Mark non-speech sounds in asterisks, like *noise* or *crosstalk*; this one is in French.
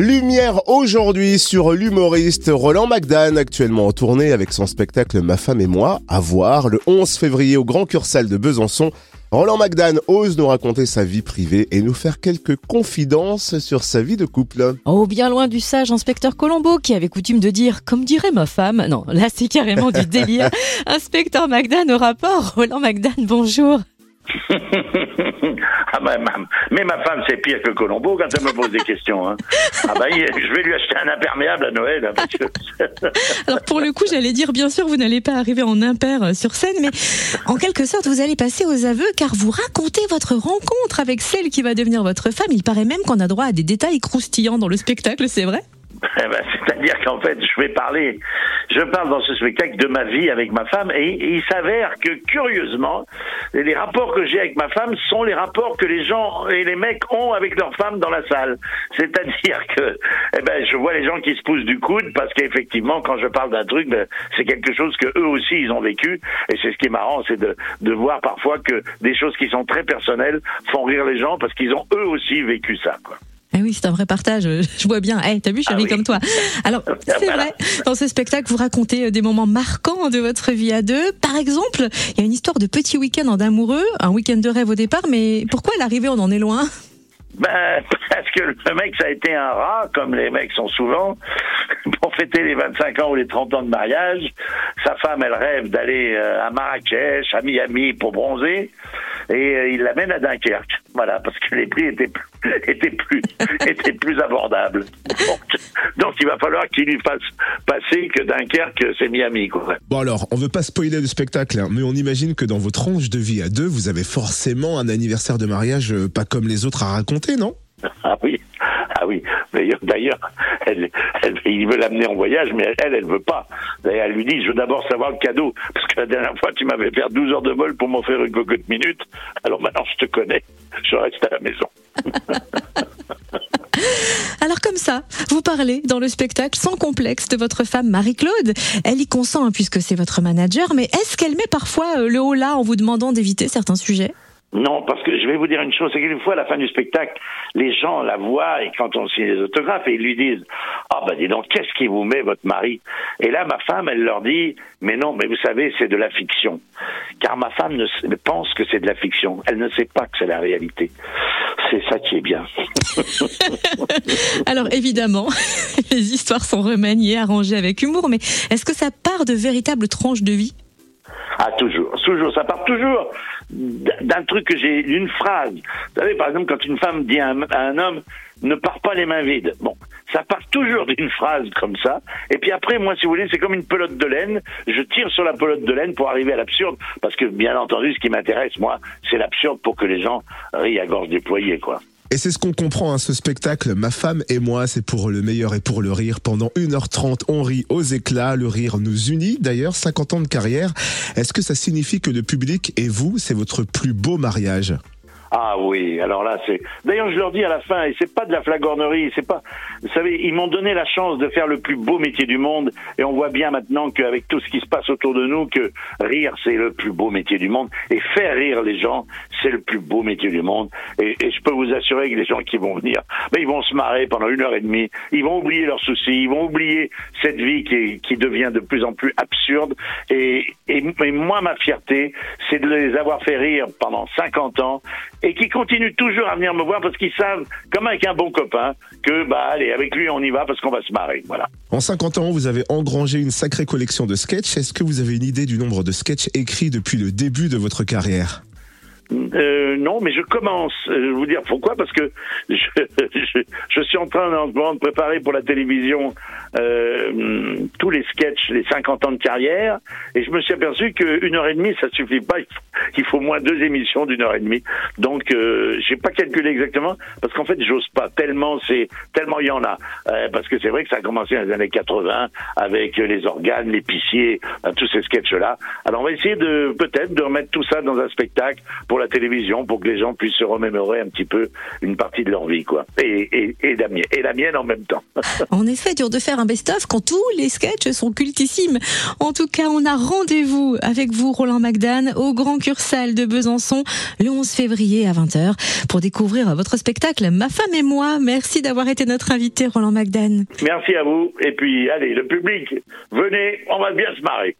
Lumière aujourd'hui sur l'humoriste Roland McDan, actuellement en tournée avec son spectacle Ma femme et moi, à voir le 11 février au Grand Cursal de Besançon. Roland McDan ose nous raconter sa vie privée et nous faire quelques confidences sur sa vie de couple. Oh, bien loin du sage inspecteur Colombo qui avait coutume de dire comme dirait ma femme. Non, là c'est carrément du délire. *laughs* inspecteur McDan au rapport. Roland McDan, bonjour. Ah bah, mais ma femme, c'est pire que Colombo quand elle me pose des questions. Hein. Ah bah, je vais lui acheter un imperméable à Noël. Hein, *laughs* Alors pour le coup, j'allais dire, bien sûr, vous n'allez pas arriver en impair euh, sur scène, mais en quelque sorte, vous allez passer aux aveux car vous racontez votre rencontre avec celle qui va devenir votre femme. Il paraît même qu'on a droit à des détails croustillants dans le spectacle, c'est vrai? Eh ben, C'est-à-dire qu'en fait, je vais parler, je parle dans ce spectacle de ma vie avec ma femme et, il s'avère que curieusement, les rapports que j'ai avec ma femme sont les rapports que les gens et les mecs ont avec leurs femmes dans la salle. C'est-à-dire que, eh ben, je vois les gens qui se poussent du coude parce qu'effectivement, quand je parle d'un truc, ben, c'est quelque chose que eux aussi ils ont vécu et c'est ce qui est marrant, c'est de, voir parfois que des choses qui sont très personnelles font rire les gens parce qu'ils ont eux aussi vécu ça. Eh oui, c'est un vrai partage. *laughs* Je vois bien. Hey, t'as vu, chérie, ah comme toi. Alors, c'est vrai. Dans ce spectacle, vous racontez euh, des moments marquants de votre vie à deux. Par exemple, il y a une histoire de petit week-end en amoureux, un week-end de rêve au départ, mais pourquoi l'arrivée, on en est loin? Ben, *laughs* parce que le mec, ça a été un rat, comme les mecs sont souvent, *laughs* pour fêter les 25 ans ou les 30 ans de mariage. Sa femme, elle rêve d'aller euh, à Marrakech, à Miami pour bronzer, et euh, il l'amène à Dunkerque. Voilà, parce que les prix étaient plus, *laughs* étaient plus, *laughs* étaient plus abordables. Donc, il va falloir qu'il lui fasse passer que Dunkerque, c'est Miami, quoi. Bon alors, on veut pas spoiler le spectacle, hein, mais on imagine que dans votre tranche de vie à deux, vous avez forcément un anniversaire de mariage euh, pas comme les autres à raconter, non? Ah oui, ah oui. D'ailleurs, elle, il veut l'amener en voyage, mais elle, elle veut pas. D'ailleurs, elle lui dit, je veux d'abord savoir le cadeau, parce que la dernière fois, tu m'avais fait 12 heures de vol pour m'offrir une cocotte minute. Alors maintenant, je te connais, je reste à la maison. *laughs* Alors comme ça, vous parlez dans le spectacle sans complexe de votre femme Marie-Claude. Elle y consent hein, puisque c'est votre manager, mais est-ce qu'elle met parfois euh, le haut là en vous demandant d'éviter certains sujets? Non, parce que je vais vous dire une chose, c'est qu'une fois à la fin du spectacle, les gens la voient et quand on signe les autographes et ils lui disent Ah oh, ben dis donc, qu'est-ce qui vous met votre mari? Et là, ma femme, elle leur dit Mais non, mais vous savez, c'est de la fiction. Car ma femme ne, pense que c'est de la fiction. Elle ne sait pas que c'est la réalité. C'est ça qui est bien. *laughs* Alors évidemment, *laughs* les histoires sont remaniées, arrangées avec humour, mais est-ce que ça part de véritables tranches de vie? Ah, toujours, toujours. Ça part toujours d'un truc que j'ai, d'une phrase. Vous savez, par exemple, quand une femme dit à un, homme, ne pars pas les mains vides. Bon, ça part toujours d'une phrase comme ça. Et puis après, moi, si vous voulez, c'est comme une pelote de laine. Je tire sur la pelote de laine pour arriver à l'absurde. Parce que, bien entendu, ce qui m'intéresse, moi, c'est l'absurde pour que les gens rient à gorge déployée, quoi. Et c'est ce qu'on comprend, à hein, ce spectacle. Ma femme et moi, c'est pour le meilleur et pour le rire. Pendant 1h30, on rit aux éclats. Le rire nous unit. D'ailleurs, 50 ans de carrière. Est-ce que ça signifie que le public et vous, c'est votre plus beau mariage? Ah oui, alors là c'est. D'ailleurs, je leur dis à la fin, et c'est pas de la flagornerie, c'est pas. Vous savez, ils m'ont donné la chance de faire le plus beau métier du monde, et on voit bien maintenant qu'avec tout ce qui se passe autour de nous, que rire c'est le plus beau métier du monde, et faire rire les gens c'est le plus beau métier du monde. Et, je peux vous assurer que les gens qui vont venir, ben, ils vont se marrer pendant une heure et demie, ils vont oublier leurs soucis, ils vont oublier cette vie qui, qui devient de plus en plus absurde. Et, et, et moi, ma fierté, c'est de les avoir fait rire pendant 50 ans et qui continuent toujours à venir me voir parce qu'ils savent, comme avec un bon copain, que bah allez, avec lui on y va parce qu'on va se marrer. Voilà. En 50 ans, vous avez engrangé une sacrée collection de sketchs. Est-ce que vous avez une idée du nombre de sketchs écrits depuis le début de votre carrière? Euh, non, mais je commence. Je vais vous dire pourquoi, parce que je, *laughs* je, je suis en train de préparer pour la télévision euh, tous les sketchs, les 50 ans de carrière, et je me suis aperçu qu'une heure et demie, ça suffit pas. Il faut, au moins deux émissions d'une heure et demie. Donc, euh, j'ai pas calculé exactement, parce qu'en fait, j'ose pas. Tellement c'est, tellement il y en a. Euh, parce que c'est vrai que ça a commencé dans les années 80 avec les organes, l'épicier, euh, tous ces sketchs-là. Alors, on va essayer de peut-être de remettre tout ça dans un spectacle pour la télévision, pour que les gens puissent se remémorer un petit peu une partie de leur vie, quoi. Et, et, et la mienne, et la mienne en même temps. *laughs* en effet, dur de faire un best-of quand tous les sont cultissimes. En tout cas, on a rendez-vous avec vous, Roland Magdan, au Grand Cursal de Besançon, le 11 février à 20h, pour découvrir votre spectacle Ma femme et moi. Merci d'avoir été notre invité, Roland Magdan. Merci à vous. Et puis, allez, le public, venez, on va bien se marrer.